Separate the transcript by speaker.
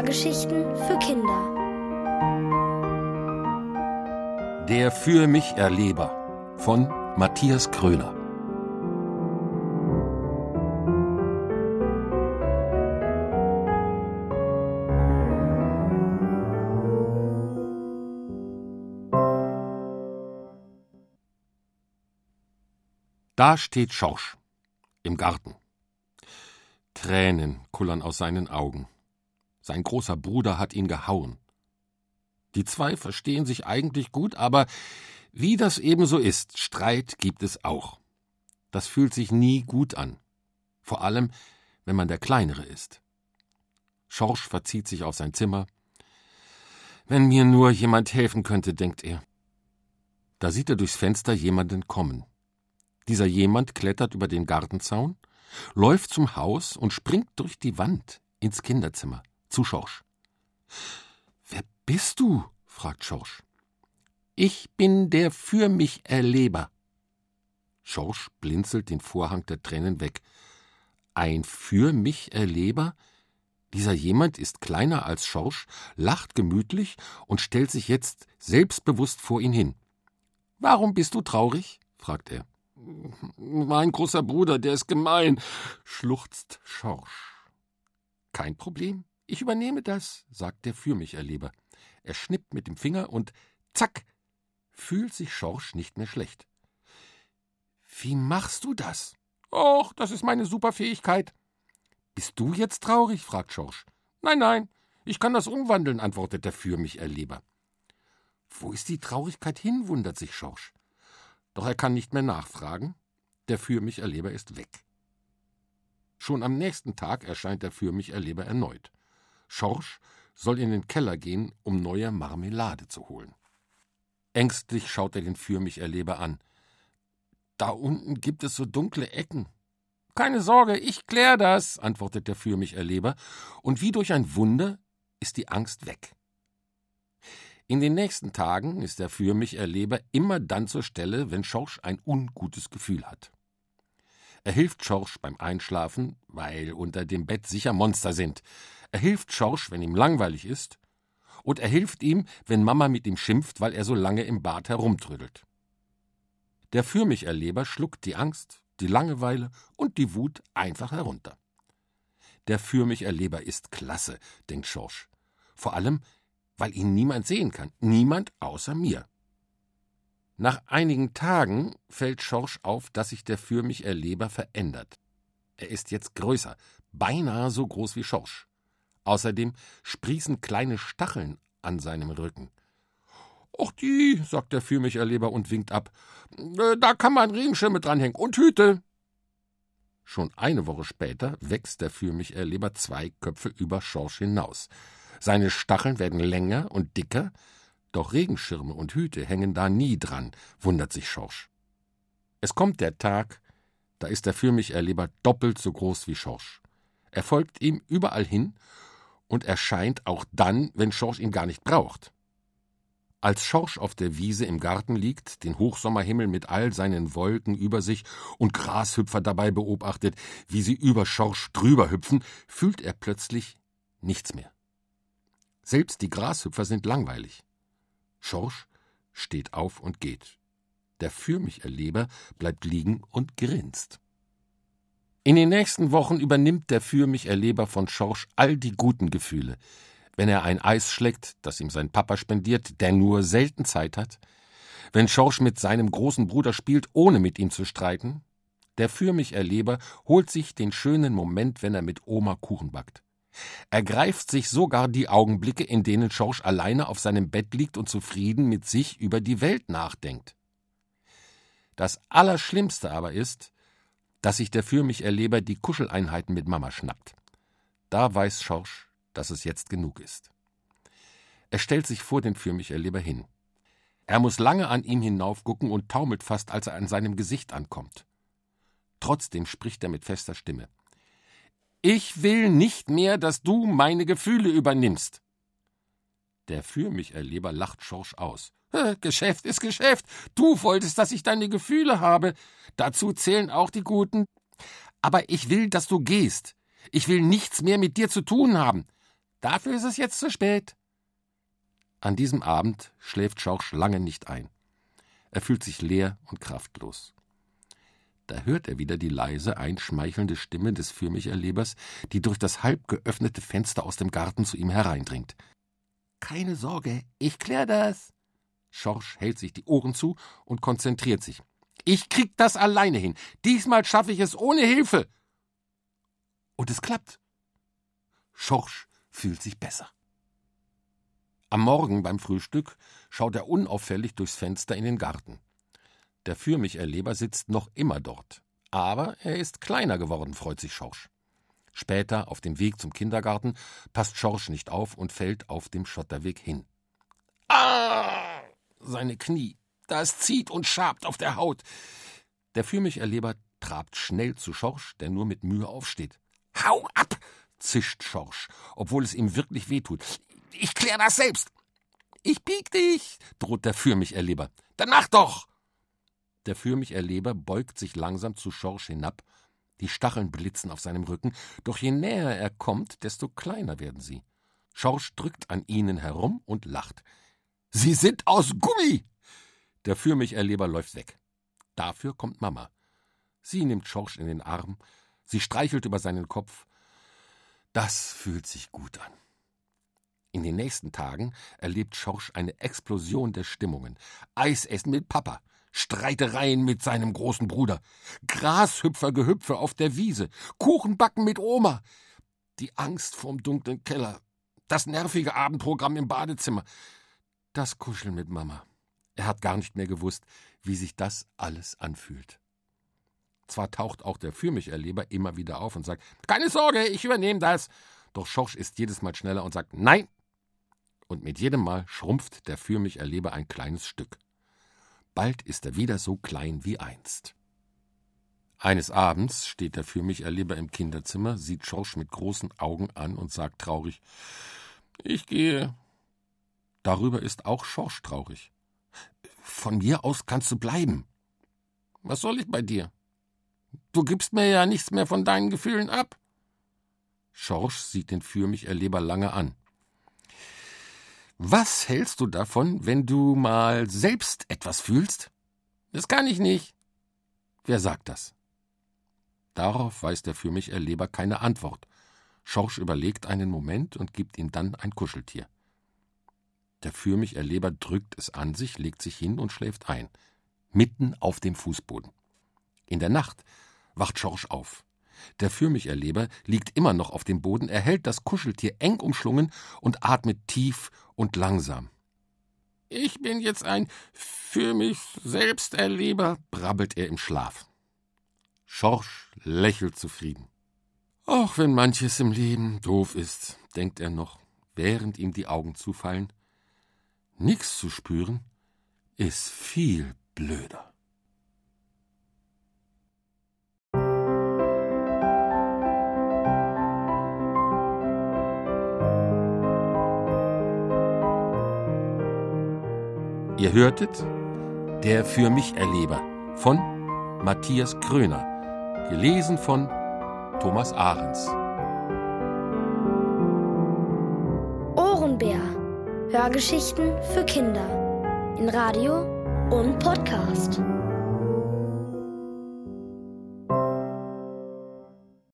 Speaker 1: Hörgeschichten für Kinder.
Speaker 2: Der für mich Erleber von Matthias Kröner. Da steht Schorsch im Garten. Tränen kullern aus seinen Augen. Sein großer Bruder hat ihn gehauen. Die zwei verstehen sich eigentlich gut, aber wie das ebenso ist, Streit gibt es auch. Das fühlt sich nie gut an. Vor allem, wenn man der Kleinere ist. Schorsch verzieht sich auf sein Zimmer. Wenn mir nur jemand helfen könnte, denkt er. Da sieht er durchs Fenster jemanden kommen. Dieser jemand klettert über den Gartenzaun, läuft zum Haus und springt durch die Wand ins Kinderzimmer zu Schorsch. Wer bist du? fragt Schorsch. Ich bin der für mich Erleber. Schorsch blinzelt den Vorhang der Tränen weg. Ein für mich Erleber? Dieser jemand ist kleiner als Schorsch, lacht gemütlich und stellt sich jetzt selbstbewusst vor ihn hin. Warum bist du traurig? fragt er. Mein großer Bruder, der ist gemein, schluchzt Schorsch. Kein Problem, ich übernehme das, sagt der für mich Erleber. Er schnippt mit dem Finger und zack, fühlt sich Schorsch nicht mehr schlecht. Wie machst du das? Och, das ist meine Superfähigkeit. Bist du jetzt traurig? fragt Schorsch. Nein, nein, ich kann das umwandeln, antwortet der für mich Erleber. Wo ist die Traurigkeit hin? wundert sich Schorsch. Doch er kann nicht mehr nachfragen. Der für mich Erleber ist weg. Schon am nächsten Tag erscheint der für mich Erleber erneut. Schorsch soll in den Keller gehen, um neue Marmelade zu holen. Ängstlich schaut er den für mich Erleber an. Da unten gibt es so dunkle Ecken. Keine Sorge, ich klär das, antwortet der für mich Erleber, und wie durch ein Wunder ist die Angst weg. In den nächsten Tagen ist der für mich Erleber immer dann zur Stelle, wenn Schorsch ein ungutes Gefühl hat. Er hilft Schorsch beim Einschlafen, weil unter dem Bett sicher Monster sind. Er hilft Schorsch, wenn ihm langweilig ist. Und er hilft ihm, wenn Mama mit ihm schimpft, weil er so lange im Bad herumtrödelt. Der für mich Erleber schluckt die Angst, die Langeweile und die Wut einfach herunter. Der für mich Erleber ist klasse, denkt Schorsch. Vor allem, weil ihn niemand sehen kann, niemand außer mir. Nach einigen Tagen fällt Schorsch auf, dass sich der für mich Erleber verändert. Er ist jetzt größer, beinahe so groß wie Schorsch. Außerdem sprießen kleine Stacheln an seinem Rücken. Och die, sagt der für mich Erleber und winkt ab. Äh, da kann man Regenschirme dranhängen und Hüte. Schon eine Woche später wächst der für mich Erleber zwei Köpfe über Schorsch hinaus. Seine Stacheln werden länger und dicker, doch Regenschirme und Hüte hängen da nie dran, wundert sich Schorsch. Es kommt der Tag, da ist der für mich Erleber doppelt so groß wie Schorsch. Er folgt ihm überall hin und erscheint auch dann, wenn Schorsch ihn gar nicht braucht. Als Schorsch auf der Wiese im Garten liegt, den Hochsommerhimmel mit all seinen Wolken über sich und Grashüpfer dabei beobachtet, wie sie über Schorsch drüber hüpfen, fühlt er plötzlich nichts mehr. Selbst die Grashüpfer sind langweilig. Schorsch steht auf und geht. Der für mich Erleber bleibt liegen und grinst. In den nächsten Wochen übernimmt der für mich Erleber von Schorsch all die guten Gefühle. Wenn er ein Eis schlägt, das ihm sein Papa spendiert, der nur selten Zeit hat, wenn Schorsch mit seinem großen Bruder spielt, ohne mit ihm zu streiten, der für mich Erleber holt sich den schönen Moment, wenn er mit Oma Kuchen backt. Er greift sich sogar die Augenblicke, in denen Schorsch alleine auf seinem Bett liegt und zufrieden mit sich über die Welt nachdenkt. Das Allerschlimmste aber ist, dass sich der für mich Erleber die Kuscheleinheiten mit Mama schnappt. Da weiß Schorsch, dass es jetzt genug ist. Er stellt sich vor den für mich Erleber hin. Er muss lange an ihm hinaufgucken und taumelt fast, als er an seinem Gesicht ankommt. Trotzdem spricht er mit fester Stimme. Ich will nicht mehr, dass du meine Gefühle übernimmst. Der für mich Erleber lacht Schorsch aus. Geschäft ist Geschäft. Du wolltest, dass ich deine Gefühle habe. Dazu zählen auch die guten. Aber ich will, dass du gehst. Ich will nichts mehr mit dir zu tun haben. Dafür ist es jetzt zu spät. An diesem Abend schläft Schorsch lange nicht ein. Er fühlt sich leer und kraftlos. Da hört er wieder die leise, einschmeichelnde Stimme des Fürmicherlebers, die durch das halb geöffnete Fenster aus dem Garten zu ihm hereindringt. Keine Sorge, ich klär das. Schorsch hält sich die Ohren zu und konzentriert sich. Ich krieg das alleine hin. Diesmal schaffe ich es ohne Hilfe. Und es klappt. Schorsch fühlt sich besser. Am Morgen beim Frühstück schaut er unauffällig durchs Fenster in den Garten. Der Fürmicherleber sitzt noch immer dort. Aber er ist kleiner geworden, freut sich Schorsch. Später, auf dem Weg zum Kindergarten, passt Schorsch nicht auf und fällt auf dem Schotterweg hin. Ah! Seine Knie. Das zieht und schabt auf der Haut. Der Fürmicherleber trabt schnell zu Schorsch, der nur mit Mühe aufsteht. Hau ab! zischt Schorsch, obwohl es ihm wirklich wehtut. Ich klär das selbst. Ich piek dich, droht der Fürmicherleber. Dann mach doch! Der Fürmicherleber beugt sich langsam zu Schorsch hinab. Die Stacheln blitzen auf seinem Rücken, doch je näher er kommt, desto kleiner werden sie. Schorsch drückt an ihnen herum und lacht. Sie sind aus Gummi! Der Fürmicherleber läuft weg. Dafür kommt Mama. Sie nimmt Schorsch in den Arm, sie streichelt über seinen Kopf. Das fühlt sich gut an. In den nächsten Tagen erlebt Schorsch eine Explosion der Stimmungen. Eisessen mit Papa, Streitereien mit seinem großen Bruder, Grashüpfergehüpfe auf der Wiese, Kuchenbacken mit Oma, die Angst vorm dunklen Keller, das nervige Abendprogramm im Badezimmer, das Kuscheln mit Mama. Er hat gar nicht mehr gewusst, wie sich das alles anfühlt. Zwar taucht auch der Fürmicherleber immer wieder auf und sagt, keine Sorge, ich übernehme das. Doch Schorsch ist jedes Mal schneller und sagt, nein, und mit jedem Mal schrumpft der für mich Erleber ein kleines Stück. Bald ist er wieder so klein wie einst. Eines Abends steht der für mich Erleber im Kinderzimmer, sieht Schorsch mit großen Augen an und sagt traurig: Ich gehe. Darüber ist auch Schorsch traurig. Von mir aus kannst du bleiben. Was soll ich bei dir? Du gibst mir ja nichts mehr von deinen Gefühlen ab. Schorsch sieht den für mich Erleber lange an. Was hältst du davon, wenn du mal selbst etwas fühlst? Das kann ich nicht. Wer sagt das? Darauf weiß der für mich Erleber keine Antwort. Schorsch überlegt einen Moment und gibt ihm dann ein Kuscheltier. Der für mich Erleber drückt es an sich, legt sich hin und schläft ein, mitten auf dem Fußboden. In der Nacht wacht Schorsch auf. Der Fürmicherleber liegt immer noch auf dem Boden, er hält das Kuscheltier eng umschlungen und atmet tief und langsam. Ich bin jetzt ein für mich selbst Erleber, brabbelt er im Schlaf. Schorsch lächelt zufrieden. Auch wenn manches im Leben doof ist, denkt er noch, während ihm die Augen zufallen, nix zu spüren ist viel blöder. Ihr hörtet Der für mich Erleber von Matthias Kröner, gelesen von Thomas Ahrens.
Speaker 1: Ohrenbär. Hörgeschichten für Kinder. In Radio und Podcast.